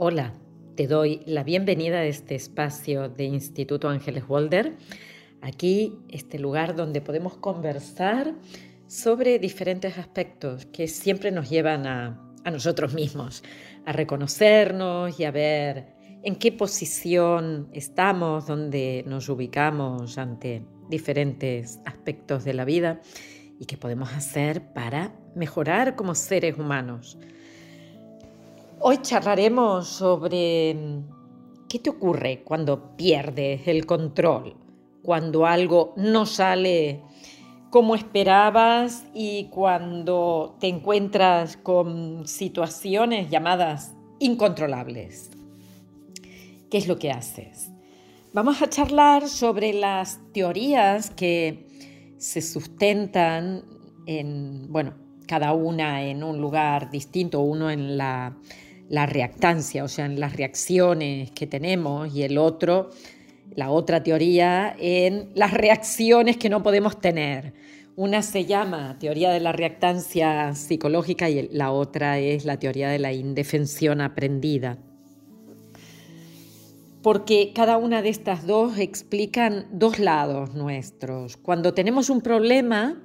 Hola, te doy la bienvenida a este espacio de Instituto Ángeles Walder. Aquí, este lugar donde podemos conversar sobre diferentes aspectos que siempre nos llevan a, a nosotros mismos, a reconocernos y a ver en qué posición estamos, dónde nos ubicamos ante diferentes aspectos de la vida y qué podemos hacer para mejorar como seres humanos. Hoy charlaremos sobre mm, qué te ocurre cuando pierdes el control, cuando algo no sale como esperabas y cuando te encuentras con situaciones llamadas incontrolables. ¿Qué es lo que haces? Vamos a charlar sobre las teorías que se sustentan en, bueno, cada una en un lugar distinto, uno en la la reactancia, o sea, en las reacciones que tenemos y el otro, la otra teoría, en las reacciones que no podemos tener. Una se llama teoría de la reactancia psicológica y la otra es la teoría de la indefensión aprendida. Porque cada una de estas dos explican dos lados nuestros. Cuando tenemos un problema,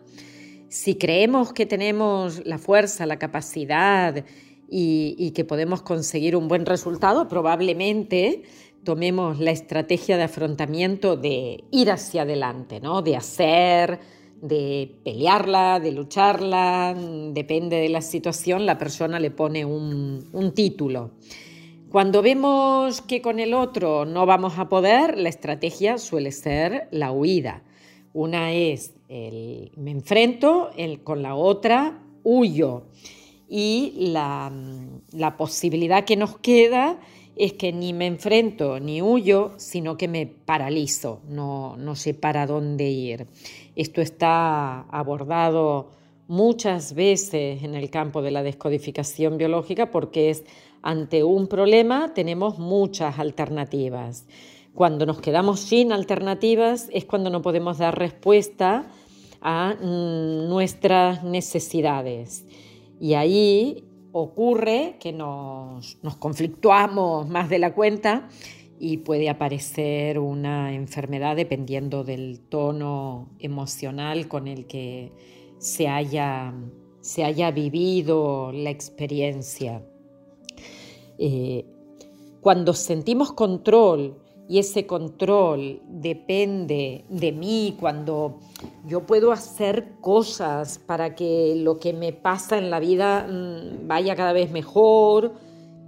si creemos que tenemos la fuerza, la capacidad, y, que podemos conseguir un buen resultado, probablemente tomemos la estrategia de afrontamiento de ir hacia adelante, ¿no? de hacer, de pelearla, de lucharla, depende de la situación, la persona le pone un, un, título. Cuando vemos que con el otro no vamos a poder, la estrategia suele ser la huida. Una es el me enfrento, el, con la otra huyo y la, posibilidad que nos queda es que ni me enfrento ni huyo, sino que me paralizo, no, no sé para dónde ir. Esto está abordado muchas veces en el campo de la descodificación biológica porque es ante un problema tenemos muchas alternativas. Cuando nos quedamos sin alternativas es cuando no podemos dar respuesta a mm, nuestras necesidades. Y ahí ocurre que nos, conflictuamos más de la cuenta y puede aparecer una enfermedad dependiendo del tono emocional con el que se haya, vivido la experiencia. Eh, cuando sentimos control y ese control depende de mí, cuando yo puedo hacer cosas para que lo que me pasa en la vida mm, vaya cada vez mejor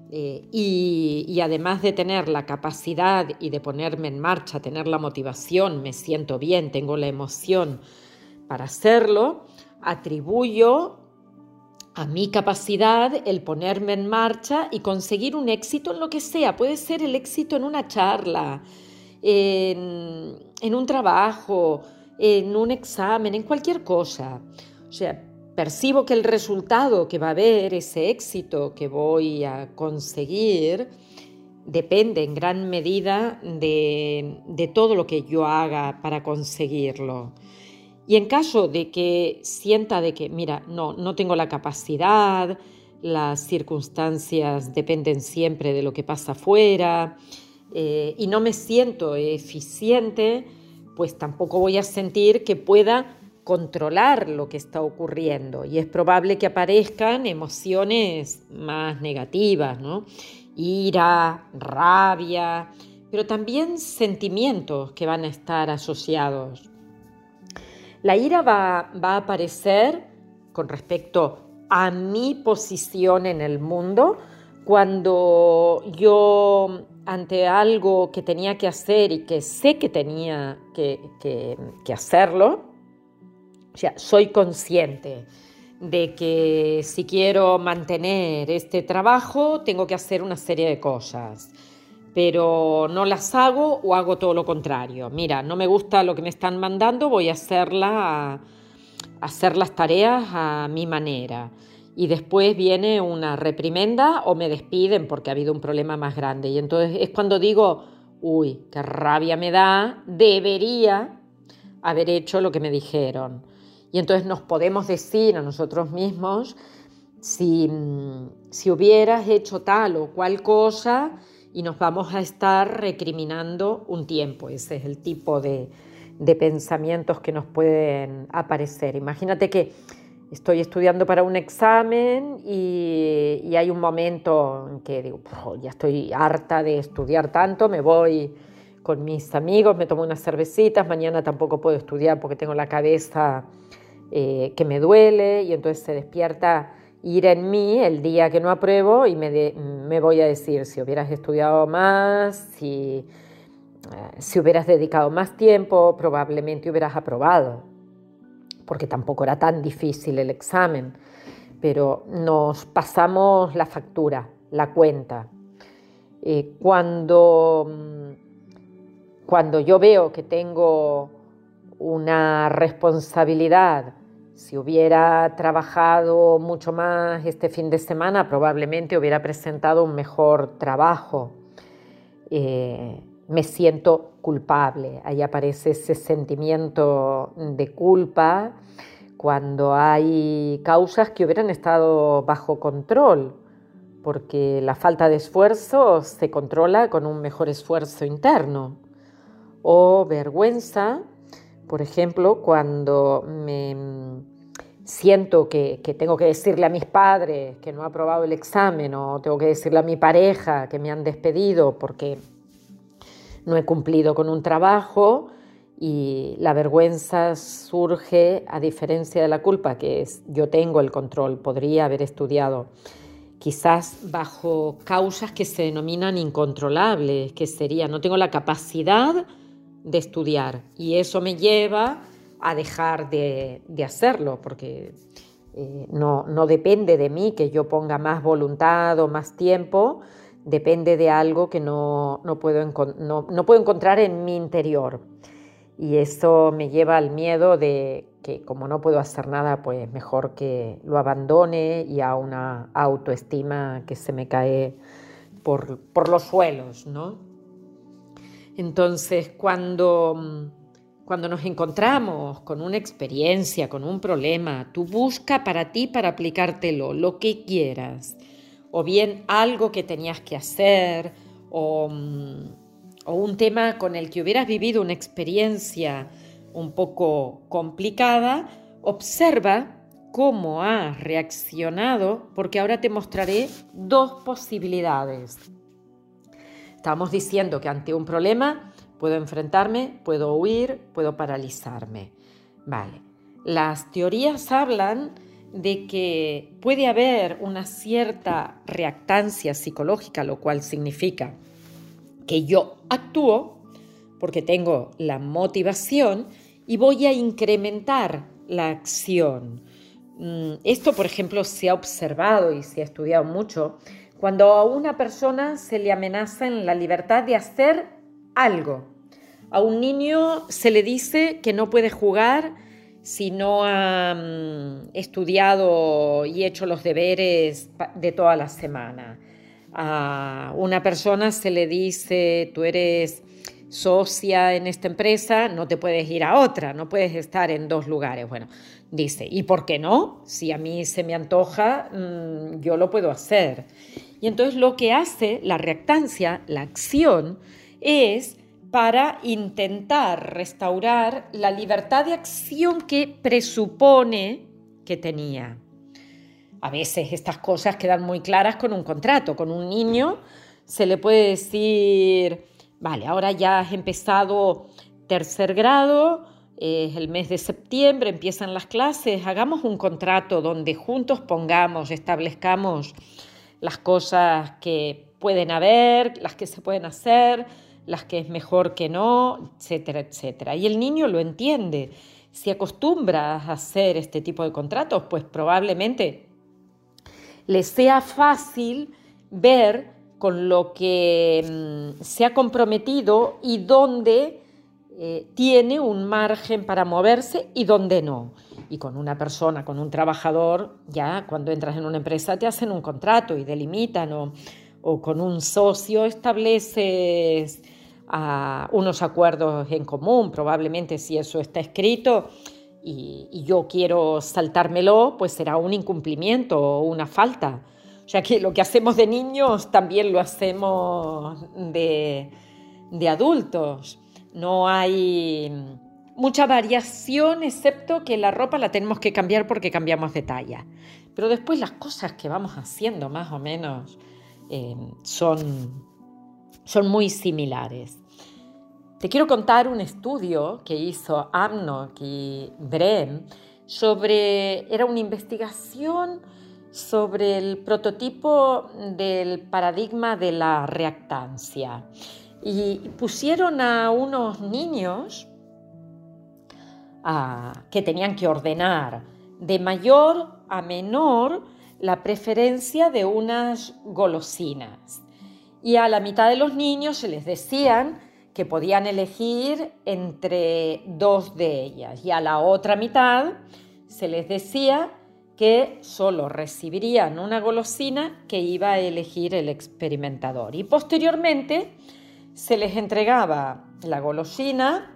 eh, y, y además de tener la capacidad y de ponerme en marcha, tener la motivación, me siento bien, tengo la emoción para hacerlo, atribuyo a mi capacidad el ponerme en marcha y conseguir un éxito en lo que sea. Puede ser el éxito en una charla, en, un trabajo, en un examen, en cualquier cosa. O sea, percibo que el resultado que va a haber, ese éxito que voy a conseguir, depende en gran medida de, de todo lo que yo haga para conseguirlo. Y en caso de que sienta de que, mira, no, no tengo la capacidad, las circunstancias dependen siempre de lo que pasa afuera eh, y no me siento eficiente, pues tampoco voy a sentir que pueda controlar lo que está ocurriendo y es probable que aparezcan emociones más negativas, ¿no? Ira, rabia, pero también sentimientos que van a estar asociados la ira va, a aparecer con respecto a mi posición en el mundo. Cuando yo ante algo que tenía que hacer y que sé que tenía que, que, hacerlo, o sea, soy consciente de que si quiero mantener este trabajo tengo que hacer una serie de cosas pero no las hago o hago todo lo contrario. Mira, no me gusta lo que me están mandando, voy a, hacerla, hacer las tareas a mi manera. Y después viene una reprimenda o me despiden porque ha habido un problema más grande. Y entonces es cuando digo, uy, qué rabia me da, debería haber hecho lo que me dijeron. Y entonces nos podemos decir a nosotros mismos, si, si hubieras hecho tal o cual cosa y nos vamos a estar recriminando un tiempo. Ese es el tipo de, de pensamientos que nos pueden aparecer. Imagínate que estoy estudiando para un examen y, hay un momento en que digo, ya estoy harta de estudiar tanto, me voy con mis amigos, me tomo unas cervecitas, mañana tampoco puedo estudiar porque tengo la cabeza eh, que me duele y entonces se despierta ir en mí el día que no apruebo y me, voy a decir si hubieras estudiado más, si eh, si hubieras dedicado más tiempo, probablemente hubieras aprobado, porque tampoco era tan difícil el examen, pero nos pasamos la factura, la cuenta. Cuando, cuando yo veo que tengo una responsabilidad, si hubiera trabajado mucho más este fin de semana, probablemente hubiera presentado un mejor trabajo. Eh, me siento culpable. Ahí aparece ese sentimiento de culpa cuando hay causas que hubieran estado bajo control, porque la falta de esfuerzo se controla con un mejor esfuerzo interno. O vergüenza, por ejemplo, cuando me siento que, que, tengo que decirle a mis padres que no he aprobado el examen o tengo que decirle a mi pareja que me han despedido porque no he cumplido con un trabajo y la vergüenza surge a diferencia de la culpa, que es yo tengo el control, podría haber estudiado, quizás bajo causas que se denominan incontrolables, que sería no tengo la capacidad de estudiar y eso me lleva a dejar de, hacerlo, porque eh, no, no depende de mí que yo ponga más voluntad o más tiempo, depende de algo que no, puedo, no, puedo encontrar en mi interior. Y eso me lleva al miedo de que como no puedo hacer nada, pues mejor que lo abandone y a una autoestima que se me cae por, por los suelos, ¿no? Entonces, cuando, cuando nos encontramos con una experiencia, con un problema, tú busca para ti, para aplicártelo, lo que quieras o bien algo que tenías que hacer, o, mm, o, un tema con el que hubieras vivido una experiencia un poco complicada, observa cómo has reaccionado, porque ahora te mostraré dos posibilidades. Estamos diciendo que ante un problema puedo enfrentarme, puedo huir, puedo paralizarme. Vale. Las teorías hablan de que puede haber una cierta reactancia psicológica, lo cual significa que yo actúo porque tengo la motivación y voy a incrementar la acción. Mm, esto, por ejemplo, se ha observado y se ha estudiado mucho cuando a una persona se le amenaza en la libertad de hacer algo. A un niño se le dice que no puede jugar si no ha mm, estudiado y hecho los deberes de toda la semana. A una persona se le dice, tú eres socia en esta empresa, no te puedes ir a otra, no puedes estar en dos lugares. Bueno, dice, ¿y por qué no? Si a mí se me antoja, mm, yo lo puedo hacer. Y entonces lo que hace la reactancia, la acción, es para intentar restaurar la libertad de acción que presupone que tenía. A veces estas cosas quedan muy claras con un contrato. Con un niño se le puede decir, vale, ahora ya has empezado tercer grado, es el mes de septiembre, empiezan las clases, hagamos un contrato donde juntos pongamos, establezcamos las cosas que pueden haber, las que se pueden hacer, las que es mejor que no, etcétera, etcétera. Y el niño lo entiende. Si acostumbras a hacer este tipo de contratos, pues probablemente le sea fácil ver con lo que mm, se ha comprometido y dónde eh, tiene un margen para moverse y dónde no. Y con una persona, con un trabajador, ya cuando entras en una empresa te hacen un contrato y delimitan o, o con un socio estableces a unos acuerdos en común, probablemente si eso está escrito, y, yo quiero saltármelo, pues será un incumplimiento o una falta. O sea que lo que hacemos de niños también lo hacemos de, de adultos. No hay mucha variación, excepto que la ropa la tenemos que cambiar porque cambiamos de talla. Pero después las cosas que vamos haciendo más o menos eh, son, son muy similares. Te quiero contar un estudio que hizo Amnok y Brem sobre, era una investigación sobre el prototipo del paradigma de la reactancia. Y pusieron a unos niños que tenían que ordenar de mayor a menor la preferencia de unas golosinas. Y a la mitad de los niños se les decían que podían elegir entre dos de ellas y a la otra mitad se les decía que solo recibirían una golosina que iba a elegir el experimentador. Y posteriormente se les entregaba la golosina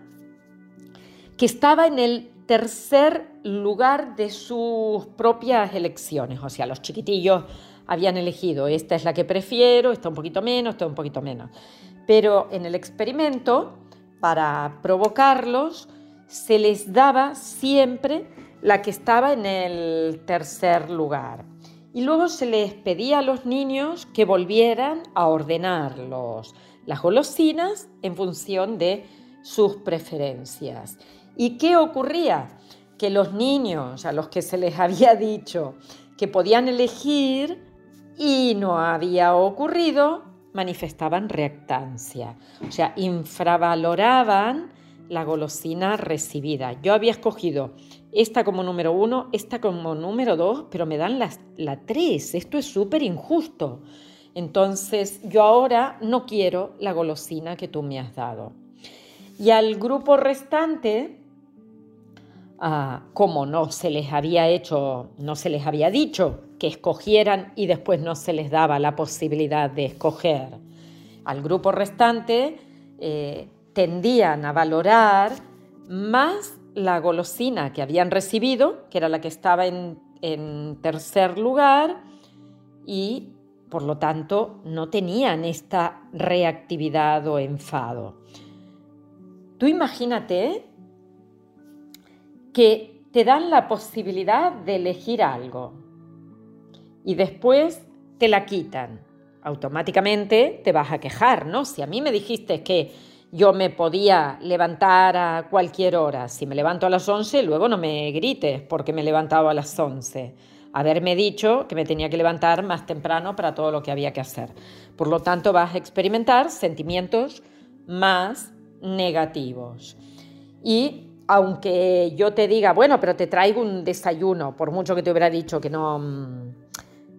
que estaba en el tercer lugar de sus propias elecciones. O sea, los chiquitillos habían elegido, esta es la que prefiero, esta un poquito menos, esta un poquito menos. Pero en el experimento, para provocarlos, se les daba siempre la que estaba en el tercer lugar. Y luego se les pedía a los niños que volvieran a ordenar las golosinas en función de sus preferencias. ¿Y qué ocurría? Que los niños a los que se les había dicho que podían elegir y no había ocurrido, manifestaban reactancia, o sea, infravaloraban la golosina recibida. Yo había escogido esta como número uno, esta como número dos, pero me dan la, la tres. Esto es súper injusto. Entonces, yo ahora no quiero la golosina que tú me has dado. Y al grupo restante como no se les había hecho, no se les había dicho que escogieran y después no se les daba la posibilidad de escoger. Al grupo restante eh, tendían a valorar más la golosina que habían recibido, que era la que estaba en tercer lugar, y por lo tanto no tenían esta reactividad o enfado. Tú imagínate que te dan la posibilidad de elegir algo y después te la quitan. Automáticamente te vas a quejar, ¿no? Si a mí me dijiste que yo me podía levantar a cualquier hora, si me levanto a las 11, luego no me grites porque me he levantado a las 11. Haberme dicho que me tenía que levantar más temprano para todo lo que había que hacer. Por lo tanto, vas a experimentar sentimientos más negativos. Y aunque yo te diga, bueno, pero te traigo un desayuno, por mucho que te hubiera dicho que no, mm,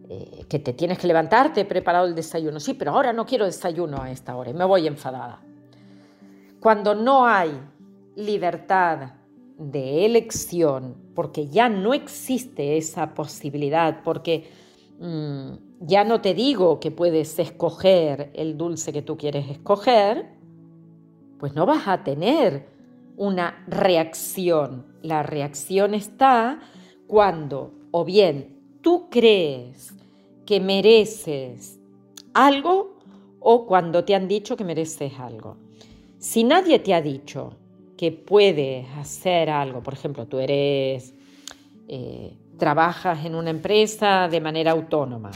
eh, que te tienes que levantarte, te he preparado el desayuno. Sí, pero ahora no quiero desayuno a esta hora y me voy enfadada. Cuando no hay libertad de elección, porque ya no existe esa posibilidad, porque mm, ya no te digo que puedes escoger el dulce que tú quieres escoger, pues no vas a tener una reacción. La reacción está cuando o bien tú crees que mereces algo o cuando te han dicho que mereces algo. Si nadie te ha dicho que puedes hacer algo, por ejemplo, tú eres, eh, trabajas en una empresa de manera autónoma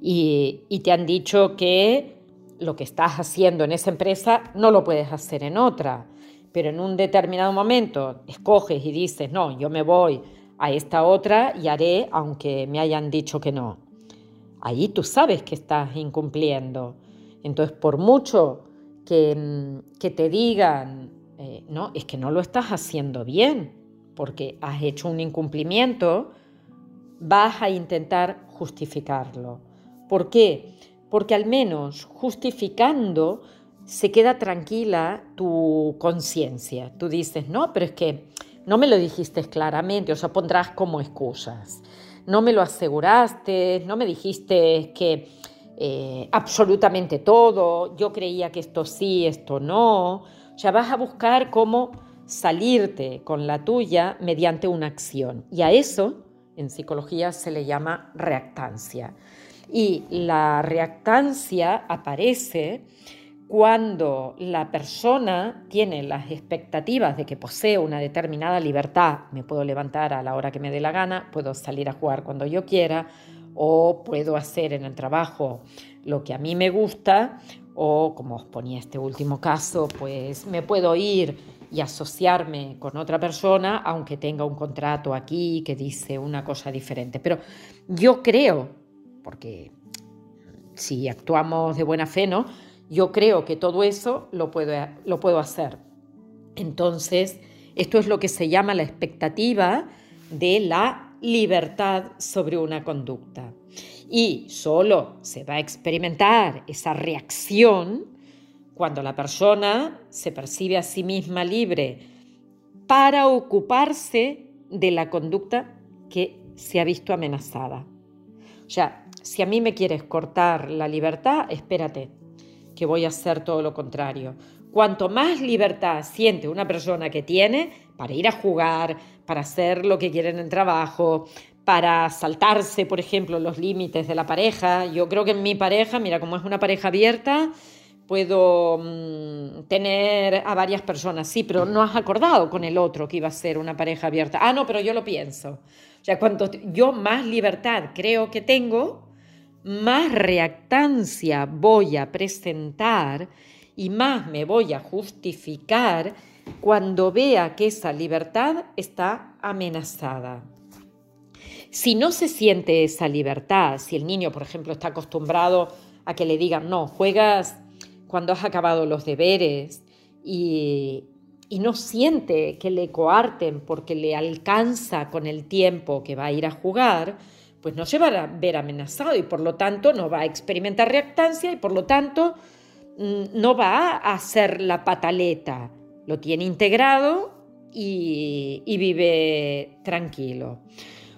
y te han dicho que lo que estás haciendo en esa empresa no lo puedes hacer en otra pero en un determinado momento escoges y dices, no, yo me voy a esta otra y haré aunque me hayan dicho que no. Ahí tú sabes que estás incumpliendo. Entonces, por mucho que, mm, te digan, eh, no, es que no lo estás haciendo bien, porque has hecho un incumplimiento, vas a intentar justificarlo. ¿Por qué? Porque al menos justificando se queda tranquila tu conciencia. Tú dices, no, pero es que no me lo dijiste claramente, o sea, pondrás como excusas. No me lo aseguraste, no me dijiste que eh, absolutamente todo, yo creía que esto sí, esto no. O sea, vas a buscar cómo salirte con la tuya mediante una acción. Y a eso en psicología se le llama reactancia. Y la reactancia aparece cuando la persona tiene las expectativas de que posee una determinada libertad, me puedo levantar a la hora que me dé la gana, puedo salir a jugar cuando yo quiera, o puedo hacer en el trabajo lo que a mí me gusta, o como os ponía este último caso, pues me puedo ir y asociarme con otra persona, aunque tenga un contrato aquí que dice una cosa diferente. Pero yo creo, porque si actuamos de buena fe, ¿no? Yo creo que todo eso lo puedo, hacer. Entonces, esto es lo que se llama la expectativa de la libertad sobre una conducta. Y solo se va a experimentar esa reacción cuando la persona se percibe a sí misma libre para ocuparse de la conducta que se ha visto amenazada. O sea, si a mí me quieres cortar la libertad, espérate, que voy a hacer todo lo contrario. Cuanto más libertad siente una persona que tiene para ir a jugar, para hacer lo que quiere en el trabajo, para saltarse, por ejemplo, los límites de la pareja. Yo creo que en mi pareja, mira, como es una pareja abierta, puedo mm, tener a varias personas, sí, pero no has acordado con el otro que iba a ser una pareja abierta. Ah, no, pero yo lo pienso. O sea, cuanto yo más libertad creo que tengo, más reactancia voy a presentar y más me voy a justificar cuando vea que esa libertad está amenazada. Si no se siente esa libertad, si el niño, por ejemplo, está acostumbrado a que le digan, no, juegas cuando has acabado los deberes y, no siente que le coarten porque le alcanza con el tiempo que va a ir a jugar, pues no se va a ver amenazado y por lo tanto no va a experimentar reactancia y por lo tanto mm, no va a hacer la pataleta. Lo tiene integrado y, y vive tranquilo.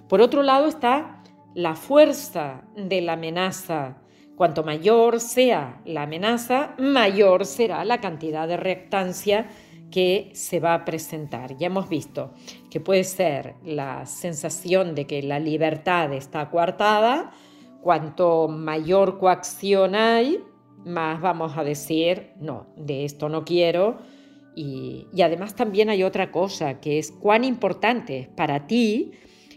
Por otro lado está la fuerza de la amenaza Cuanto mayor sea la amenaza, mayor será la cantidad de reactancia que se va a presentar. Ya hemos visto que puede ser la sensación de que la libertad está coartada, cuanto mayor coacción hay, más vamos a decir, no, de esto no quiero. Y, además también hay otra cosa, que es cuán importante es para ti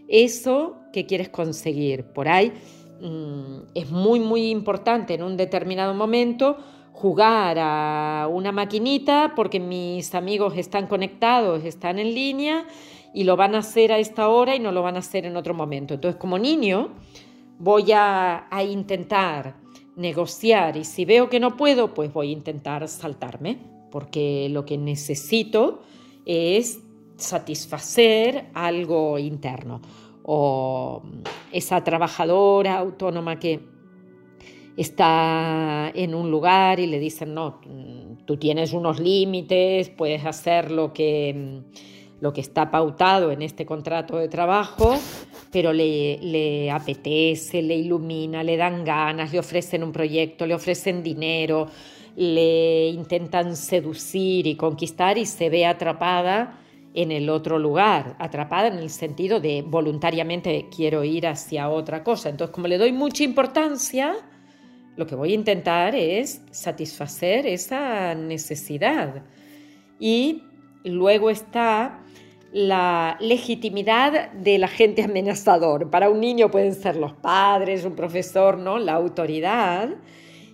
eso que quieres conseguir. Por ahí Mm, es muy, muy importante en un determinado momento jugar a una maquinita porque mis amigos están conectados, están en línea y lo van a hacer a esta hora y no lo van a hacer en otro momento. Entonces, como niño, voy a, a intentar negociar y si veo que no puedo, pues voy a intentar saltarme, porque lo que necesito es satisfacer algo interno o esa trabajadora autónoma que está en un lugar y le dicen, no, tú tienes unos límites, puedes hacer lo que, lo que está pautado en este contrato de trabajo, pero le, le apetece, le ilumina, le dan ganas, le ofrecen un proyecto, le ofrecen dinero, le intentan seducir y conquistar y se ve atrapada en el otro lugar, atrapada en el sentido de voluntariamente quiero ir hacia otra cosa. Entonces, como le doy mucha importancia, lo que voy a intentar es satisfacer esa necesidad. Y luego está la legitimidad del agente amenazador. Para un niño pueden ser los padres, un profesor, ¿no? La autoridad.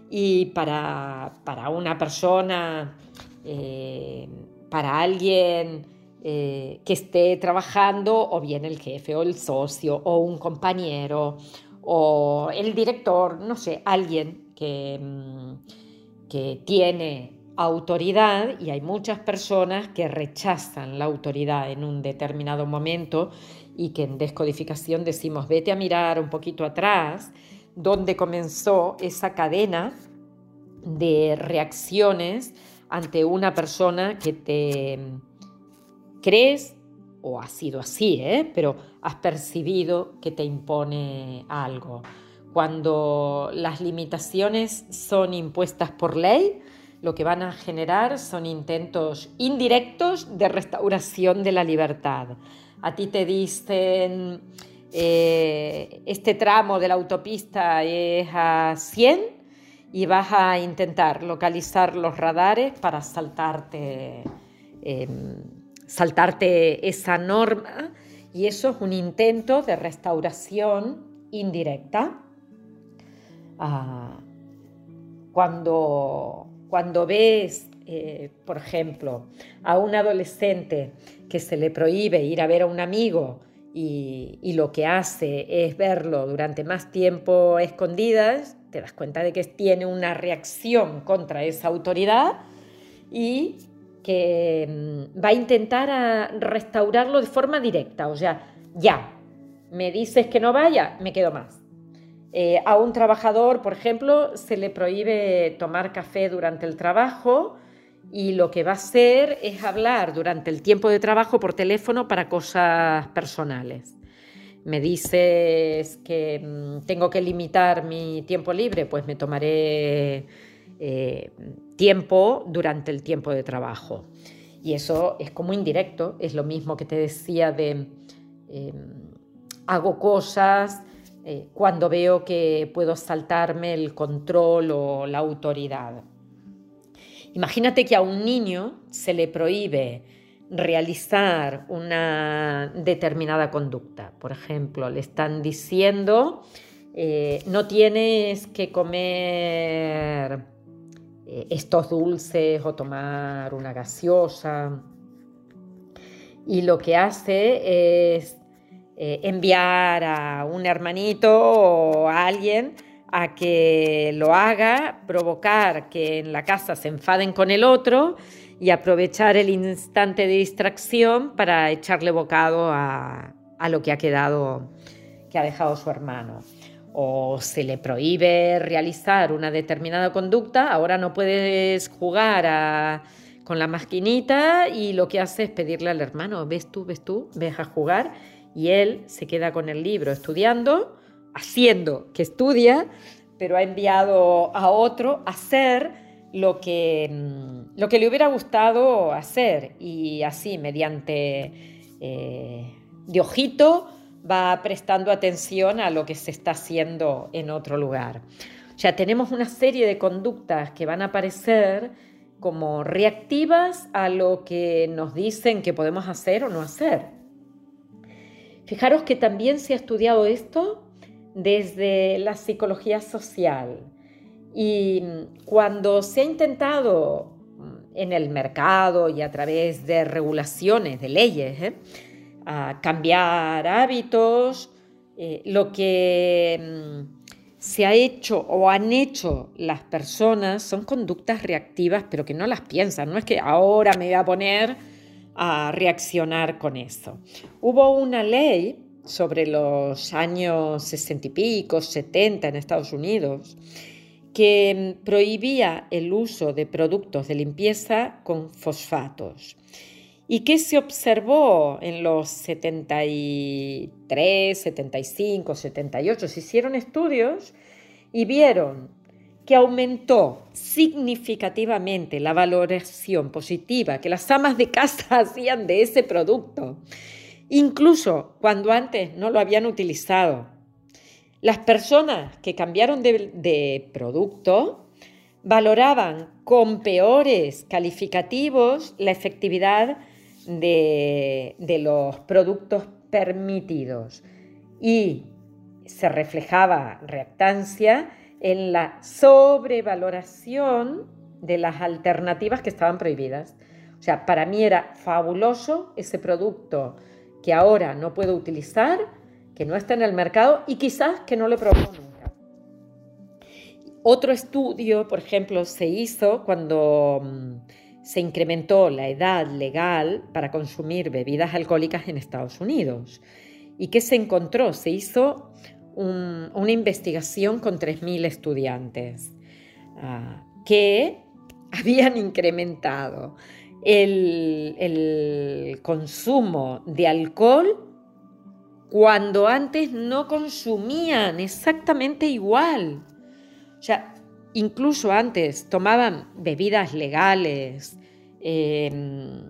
Y para, una persona, eh, para alguien eh, que esté trabajando o bien el jefe o el socio o un compañero o el director, no sé, alguien que, mm, que tiene autoridad y hay muchas personas que rechazan la autoridad en un determinado momento y que en descodificación decimos vete a mirar un poquito atrás donde comenzó esa cadena de reacciones ante una persona que te crees, o ha sido así, ¿eh? pero has percibido que te impone algo. Cuando las limitaciones son impuestas por ley, lo que van a generar son intentos indirectos de restauración de la libertad. A ti te dicen, eh, este tramo de la autopista es a 100 y vas a intentar localizar los radares para saltarte, em, saltarte esa norma y eso es un intento de restauración indirecta. Ah, cuando cuando ves, eh, por ejemplo, a un adolescente que se le prohíbe ir a ver a un amigo y, lo que hace es verlo durante más tiempo escondidas, te das cuenta de que tiene una reacción contra esa autoridad y que mm, va a intentar restaurarlo de forma directa, o sea, ya, me dices que no vaya, me quedo más. Eh, a un trabajador, por ejemplo, se le prohíbe tomar café durante el trabajo y lo que va a hacer es hablar durante el tiempo de trabajo por teléfono para cosas personales. Me dices que mm, tengo que limitar mi tiempo libre, pues me tomaré eh, tiempo durante el tiempo de trabajo. Y eso es como indirecto, es lo mismo que te decía de em, hago cosas eh, cuando veo que puedo saltarme el control o la autoridad. Imagínate que a un niño se le prohíbe realizar una determinada conducta. Por ejemplo, le están diciendo, eh, no tienes que comer estos dulces o tomar una gaseosa. Y lo que hace es eh, enviar a un hermanito o a alguien a que lo haga, provocar que en la casa se enfaden con el otro y aprovechar el instante de distracción para echarle bocado a, lo que ha quedado, que ha dejado su hermano. O se le prohíbe realizar una determinada conducta, ahora no puedes jugar con la maquinita y lo que hace es pedirle al hermano, ves tú, ves tú, ves a jugar y él se queda con el libro estudiando, haciendo que estudia, pero ha enviado a otro a hacer lo que, mm, lo que le hubiera gustado hacer. Y así mediante eh, de ojito va prestando atención a lo que se está haciendo en otro lugar. Sea, tenemos una serie de conductas que van a aparecer como reactivas a lo que nos dicen que podemos hacer o no hacer. Fijaros que también se ha estudiado esto desde la psicología social y cuando se ha intentado en el mercado y a través de regulaciones, de leyes, ¿eh? Cambiar hábitos, eh, lo que mm, se ha hecho o han hecho las personas son conductas reactivas, pero que no las piensan. No es que ahora me voy a poner a reaccionar con eso. Hubo una ley sobre los años 60 y pico, 70 en Estados Unidos, que prohibía el uso de productos de limpieza con fosfatos. ¿Y qué se observó en los 73, 75, 78? Se hicieron estudios y vieron que aumentó significativamente la valoración positiva que las amas de casa hacían de ese producto, incluso cuando antes no lo habían utilizado. Las personas que cambiaron de, producto valoraban con peores calificativos la efectividad de, los productos permitidos y se reflejaba reactancia en la sobrevaloración de las alternativas que estaban prohibidas. O sea, para mí era fabuloso ese producto que ahora no puedo utilizar, que no está en el mercado y quizás que no he probado nunca. Otro estudio, por ejemplo, se hizo cuando mm, se incrementó la edad legal para consumir bebidas alcohólicas en Estados Unidos. ¿Y qué se encontró? Se hizo una investigación con 3.000 estudiantes ah, que habían incrementado el, el, consumo de alcohol cuando antes no consumían exactamente igual. O sea, incluso antes tomaban bebidas legales, em,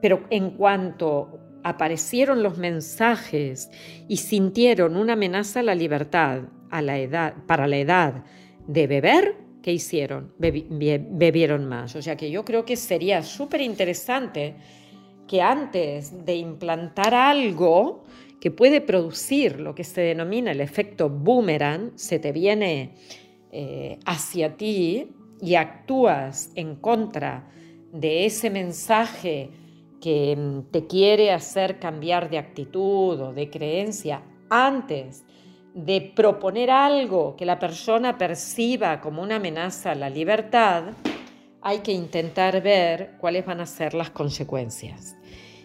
pero en cuanto aparecieron los mensajes y sintieron una amenaza a la libertad para la edad de beber, ¿qué hicieron? bebieron más. O sea que yo creo que sería súper interesante que antes de implantar algo que puede producir lo que se denomina el efecto boomerang, se te viene eh, hacia ti y actúas en contra de ese mensaje que mm, te quiere hacer cambiar de actitud o de creencia antes de proponer algo que la persona perciba como una amenaza a la libertad, hay que intentar ver cuáles van a ser las consecuencias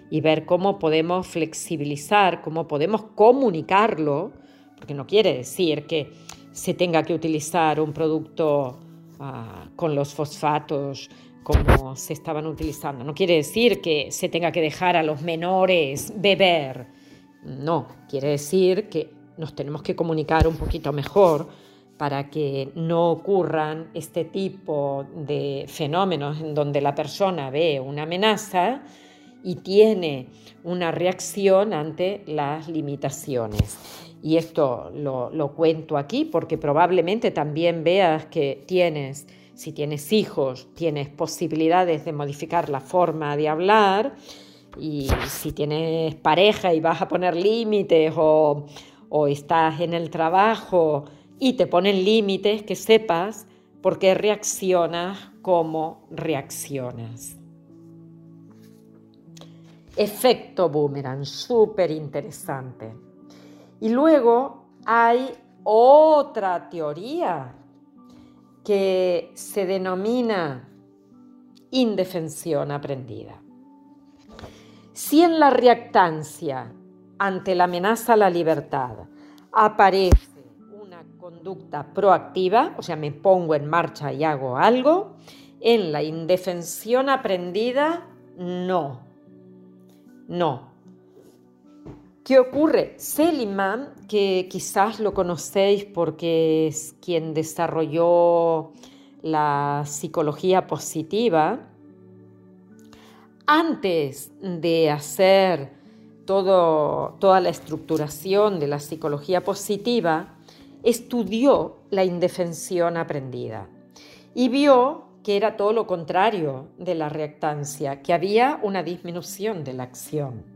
y ver cómo podemos flexibilizar, cómo podemos comunicarlo, porque no quiere decir que se tenga que utilizar un producto ah, con los fosfatos como se estaban utilizando. No quiere decir que se tenga que dejar a los menores beber. No, quiere decir que nos tenemos que comunicar un poquito mejor para que no ocurran este tipo de fenómenos en donde la persona ve una amenaza y tiene una reacción ante las limitaciones. Y esto lo, cuento aquí porque probablemente también veas que tienes, si tienes hijos, tienes posibilidades de modificar la forma de hablar y si tienes pareja y vas a poner límites o, o estás en el trabajo y te ponen límites, que sepas por qué reaccionas como reaccionas. Efecto boomerang, súper interesante. Y luego hay otra teoría que se denomina indefensión aprendida. Si en la reactancia ante la amenaza a la libertad aparece una conducta proactiva, o sea, me pongo en marcha y hago algo, en la indefensión aprendida, no. No. ¿Qué ocurre? Seligman, que quizás lo conocéis porque es quien desarrolló la psicología positiva, antes de hacer toda la estructuración de la psicología positiva, estudió la indefensión aprendida y vio que era todo lo contrario de la reactancia, que había una disminución de la acción.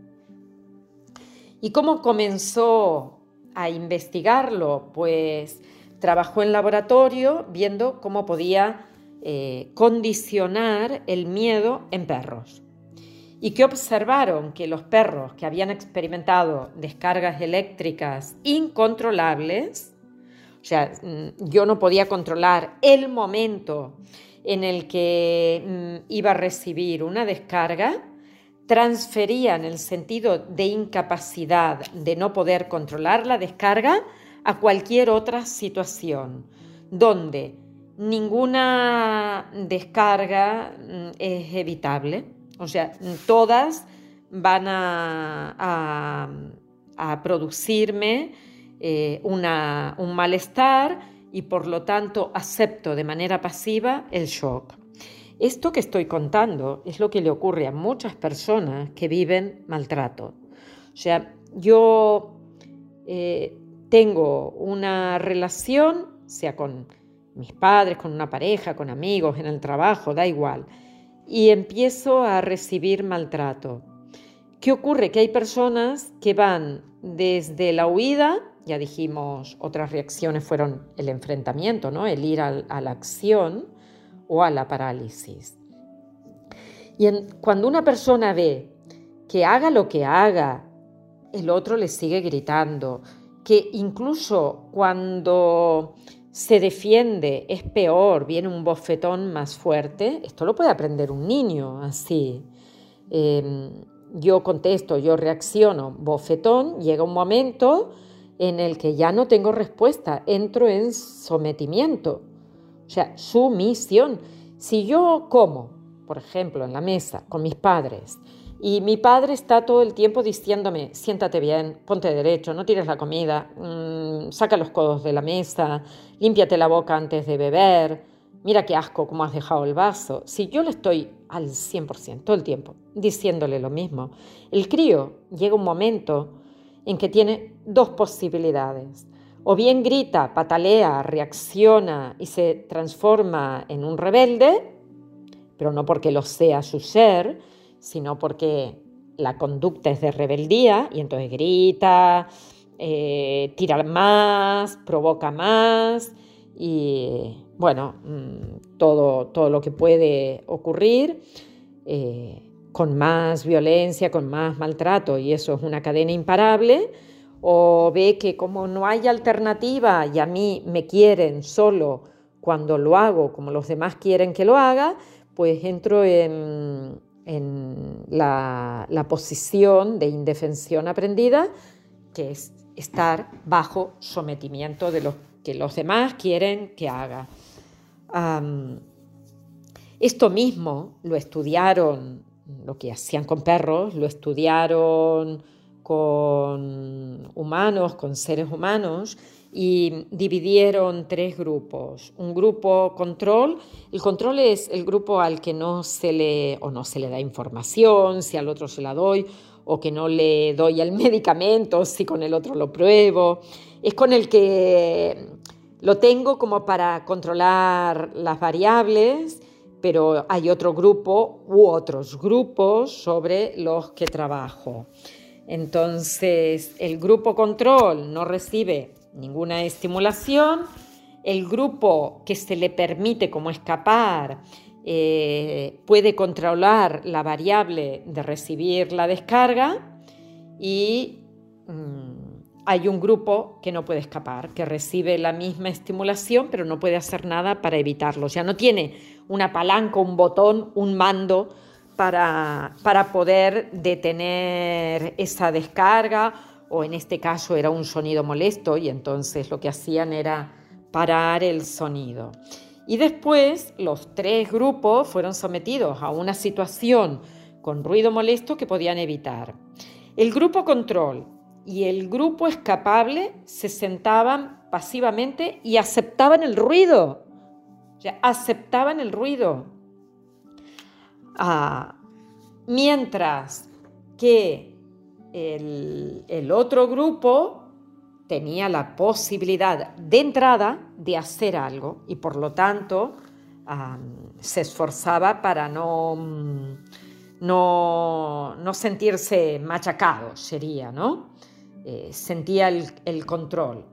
¿Y cómo comenzó a investigarlo? Pues trabajó en laboratorio viendo cómo podía eh, condicionar el miedo en perros y que observaron que los perros que habían experimentado descargas eléctricas incontrolables, o sea, mm, yo no podía controlar el momento en el que mm, iba a recibir una descarga, transferían el sentido de incapacidad de no poder controlar la descarga a cualquier otra situación, donde ninguna descarga mm, es evitable o sea, todas van a, producirme eh, un malestar y por lo tanto acepto de manera pasiva el shock. Esto que estoy contando es lo que le ocurre a muchas personas que viven maltrato. O sea, yo eh, tengo una relación, sea con mis padres, con una pareja, con amigos, en el trabajo, da igual y empiezo a recibir maltrato. ¿Qué ocurre? Que hay personas que van desde la huida, ya dijimos, otras reacciones fueron el enfrentamiento, ¿no? el ir a, la acción o a la parálisis. Y cuando una persona ve que haga lo que haga, el otro le sigue gritando, que incluso cuando se defiende, es peor, viene un bofetón más fuerte, esto lo puede aprender un niño así. Em, yo contesto, yo reacciono, bofetón, llega un momento en el que ya no tengo respuesta, entro en sometimiento, o sea, sumisión. Si yo como, por ejemplo, en la mesa con mis padres Y mi padre está todo el tiempo diciéndome, siéntate bien, ponte derecho, no tires la comida, mm, saca los codos de la mesa, límpiate la boca antes de beber, mira qué asco cómo has dejado el vaso. Si yo le estoy al 100% todo el tiempo diciéndole lo mismo, el crío llega un momento en que tiene dos posibilidades. O bien grita, patalea, reacciona y se transforma en un rebelde, pero no porque lo sea su ser, sino porque la conducta es de rebeldía y entonces grita, eh, tira más, provoca más y bueno, mm, todo, todo lo que puede ocurrir eh, con más violencia, con más maltrato y eso es una cadena imparable o ve que como no hay alternativa y a mí me quieren solo cuando lo hago como los demás quieren que lo haga, pues entro en, la, la, posición de indefensión aprendida, que es estar bajo sometimiento de lo que los demás quieren que haga. esto mismo lo estudiaron, lo que hacían con perros, lo estudiaron con humanos, con seres humanos, y dividieron tres grupos. Un grupo control, el control es el grupo al que no se le o no se le da información, si al otro se la doy o que no le doy el medicamento, si con el otro lo pruebo. Es con el que lo tengo como para controlar las variables, pero hay otro grupo u otros grupos sobre los que trabajo. Entonces, el grupo control no recibe ninguna estimulación. El grupo que se le permite como escapar eh, puede controlar la variable de recibir la descarga y mm, hay un grupo que no puede escapar, que recibe la misma estimulación pero no puede hacer nada para evitarlo. O sea, no tiene una palanca, un botón, un mando para, poder detener esa descarga o en este caso era un sonido molesto y entonces lo que hacían era parar el sonido. Y después los tres grupos fueron sometidos a una situación con ruido molesto que podían evitar. El grupo control y el grupo escapable se sentaban pasivamente y aceptaban el ruido. O aceptaban el ruido. Mientras que el, otro grupo tenía la posibilidad de entrada de hacer algo y por lo tanto se esforzaba para no, no, sentirse machacado, sería, ¿no? Eh, sentía el, control.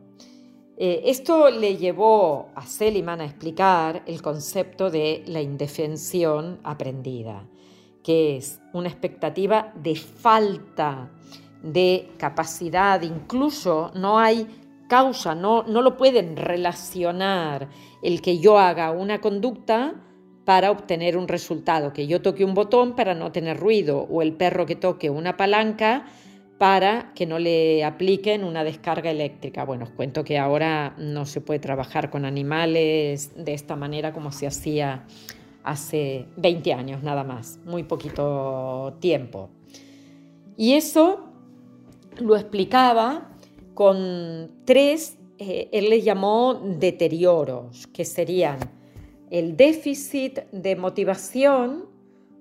Eh, esto le llevó a Seliman a explicar el concepto de la indefensión aprendida que es una expectativa de falta de capacidad, incluso no hay causa, no, no lo pueden relacionar el que yo haga una conducta para obtener un resultado, que yo toque un botón para no tener ruido o el perro que toque una palanca para que no le apliquen una descarga eléctrica. Bueno, os cuento que ahora no se puede trabajar con animales de esta manera como se hacía hace 20 años nada más, muy poquito tiempo. Y eso lo explicaba con tres, eh, él le llamó deterioros, que serían el déficit de motivación,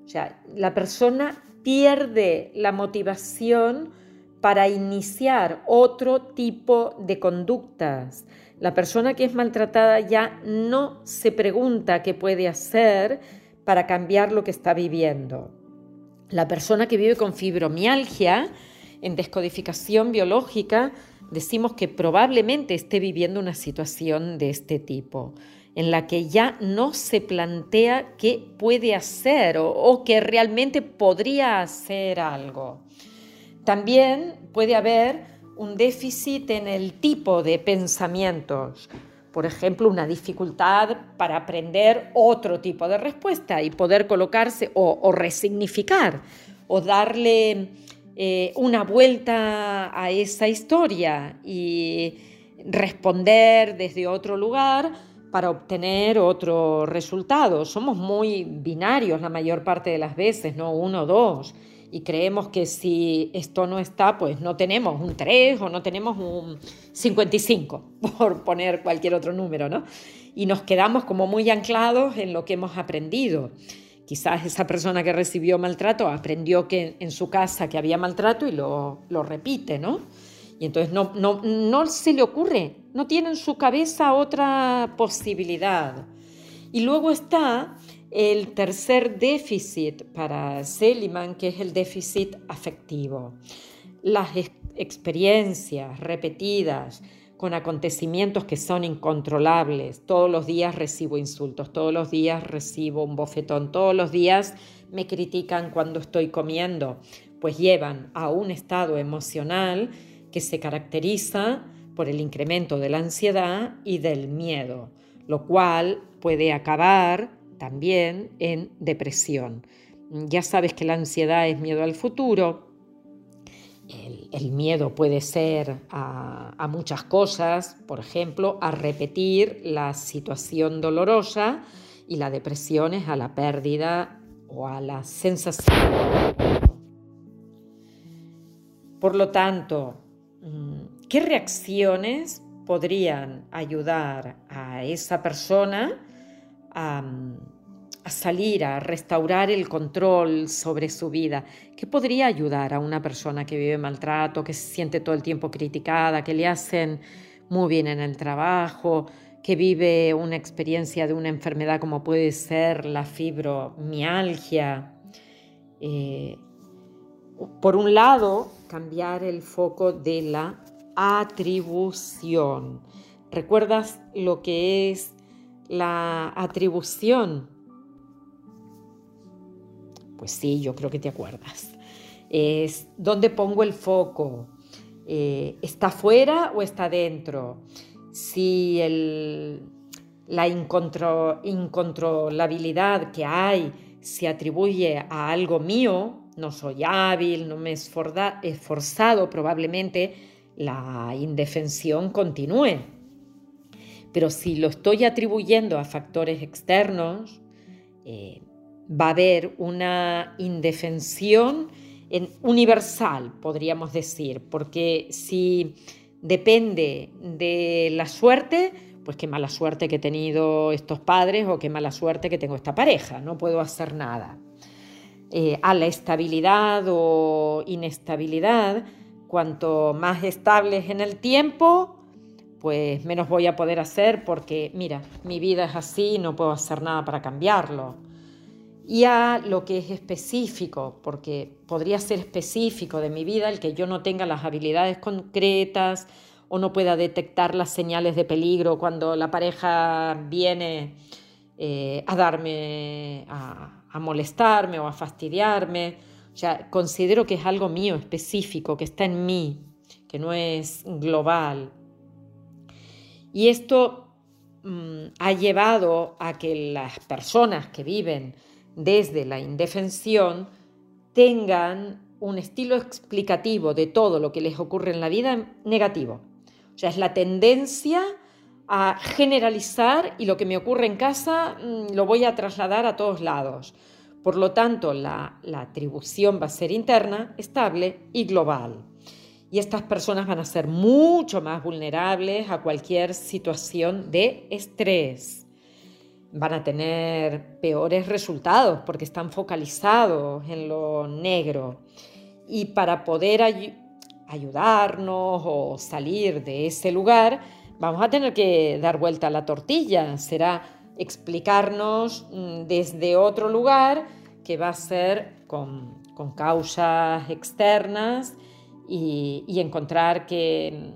o sea, la persona pierde la motivación para iniciar otro tipo de conductas, la persona que es maltratada ya no se pregunta qué puede hacer para cambiar lo que está viviendo. La persona que vive con fibromialgia, en descodificación biológica, decimos que probablemente esté viviendo una situación de este tipo, en la que ya no se plantea qué puede hacer o, o que realmente podría hacer algo. También puede haber un déficit en el tipo de pensamientos. Por ejemplo, una dificultad para aprender otro tipo de respuesta y poder colocarse o, resignificar o darle eh, una vuelta a esa historia y responder desde otro lugar para obtener otro resultado. Somos muy binarios la mayor parte de las veces, no uno dos. Y creemos que si esto no está, pues no tenemos un 3 o no tenemos un 55, por poner cualquier otro número, ¿no? Y nos quedamos como muy anclados en lo que hemos aprendido. Quizás esa persona que recibió maltrato aprendió que en su casa que había maltrato y lo, lo repite, ¿no? Y entonces no, no, no se le ocurre, no tiene en su cabeza otra posibilidad. Y luego está el tercer déficit para Seliman, que es el déficit afectivo. Las experiencias repetidas con acontecimientos que son incontrolables. Todos los días recibo insultos, todos los días recibo un bofetón, todos los días me critican cuando estoy comiendo, pues llevan a un estado emocional que se caracteriza por el incremento de la ansiedad y del miedo, lo cual puede acabar también en depresión. Ya sabes que la ansiedad es miedo al futuro. El, miedo puede ser a, muchas cosas, por ejemplo, a repetir la situación dolorosa y la depresión es a la pérdida o a la sensación. Por lo tanto, mm, ¿qué reacciones podrían ayudar a esa persona a, salir, a restaurar el control sobre su vida, ¿qué podría ayudar a una persona que vive maltrato, que se siente todo el tiempo criticada, que le hacen muy bien en el trabajo, que vive una experiencia de una enfermedad como puede ser la fibromialgia? Eh, por un lado, cambiar el foco de la atribución. ¿Recuerdas lo que es la atribución. Pues sí, yo creo que te acuerdas. Dónde pongo el foco. Eh, ¿Está fuera o está dentro? Si la incontrolabilidad que hay se atribuye a algo mío, no soy hábil, no me he esforzado, probablemente la indefensión continúe. Pero si lo estoy atribuyendo a factores externos, eh, va a haber una indefensión universal, podríamos decir, porque si depende de la suerte, pues qué mala suerte que he tenido estos padres o qué mala suerte que tengo esta pareja, no puedo hacer nada. Eh, a la estabilidad o inestabilidad, cuanto más estables en el tiempo, pues menos voy a poder hacer porque, mira, mi vida es así, no puedo hacer nada para cambiarlo. Y a lo que es específico, porque podría ser específico de mi vida el que yo no tenga las habilidades concretas o no pueda detectar las señales de peligro cuando la pareja viene eh, a darme, a, a molestarme o a fastidiarme. O sea, considero que es algo mío, específico, que está en mí, que no es global. Y esto mm, ha llevado a que las personas que viven desde la indefensión tengan un estilo explicativo de todo lo que les ocurre en la vida negativo. O sea, es la tendencia a generalizar y lo que me ocurre en casa mm, lo voy a trasladar a todos lados. Por lo tanto, la atribución va a ser interna, estable y global y estas personas van a ser mucho más vulnerables a cualquier situación de estrés. Van a tener peores resultados porque están focalizados en lo negro. Y para poder ayudarnos o salir de ese lugar, vamos a tener que dar vuelta a la tortilla. Será explicarnos mm, desde otro lugar que va a ser con, con causas externas y, encontrar que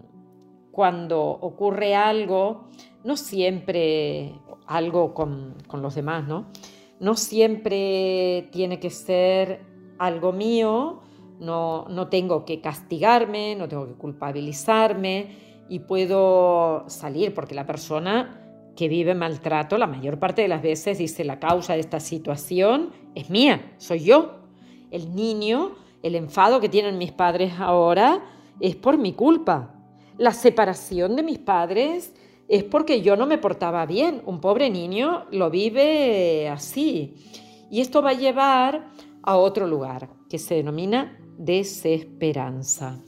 cuando ocurre algo, no siempre algo con, los demás, ¿no? No siempre tiene que ser algo mío, no, no tengo que castigarme, no tengo que culpabilizarme y puedo salir porque la persona que vive maltrato la mayor parte de las veces dice la causa de esta situación es mía, soy yo. El niño el enfado que tienen mis padres ahora es por mi culpa. La separación de mis padres es porque yo no me portaba bien. Un pobre niño lo vive así. Y esto va a llevar a otro lugar. que se denomina desesperanza.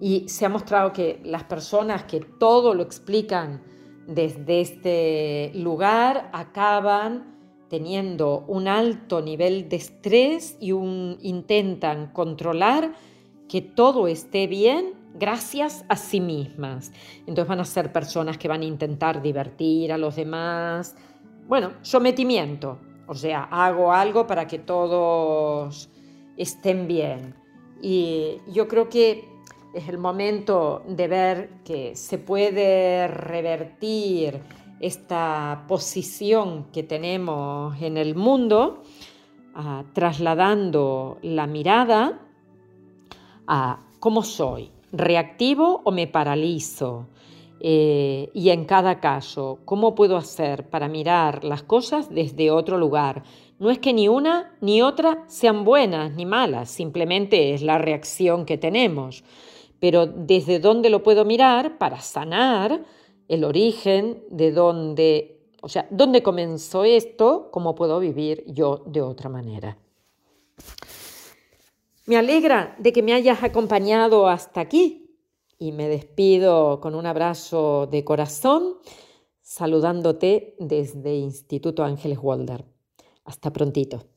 Y se ha mostrado que las personas que todo lo explican desde este lugar acaban teniendo un alto nivel de estrés y un, intentan controlar que todo esté bien gracias a sí mismas. Entonces van a ser personas que van a intentar divertir a los demás. Bueno, sometimiento. O sea, hago algo para que todos estén bien. Y yo creo que es el momento de ver que se puede revertir esta posición que tenemos en el mundo, ah, trasladando la mirada a cómo soy, reactivo o me paralizo. Eh, y en cada caso, ¿cómo puedo hacer para mirar las cosas desde otro lugar? No es que ni una ni otra sean buenas ni malas, simplemente es la reacción que tenemos. Pero desde dónde lo puedo mirar para sanar el origen de dónde, o sea, dónde comenzó esto, cómo puedo vivir yo de otra manera. Me alegra de que me hayas acompañado hasta aquí y me despido con un abrazo de corazón saludándote desde Instituto Ángeles Walder. Hasta prontito.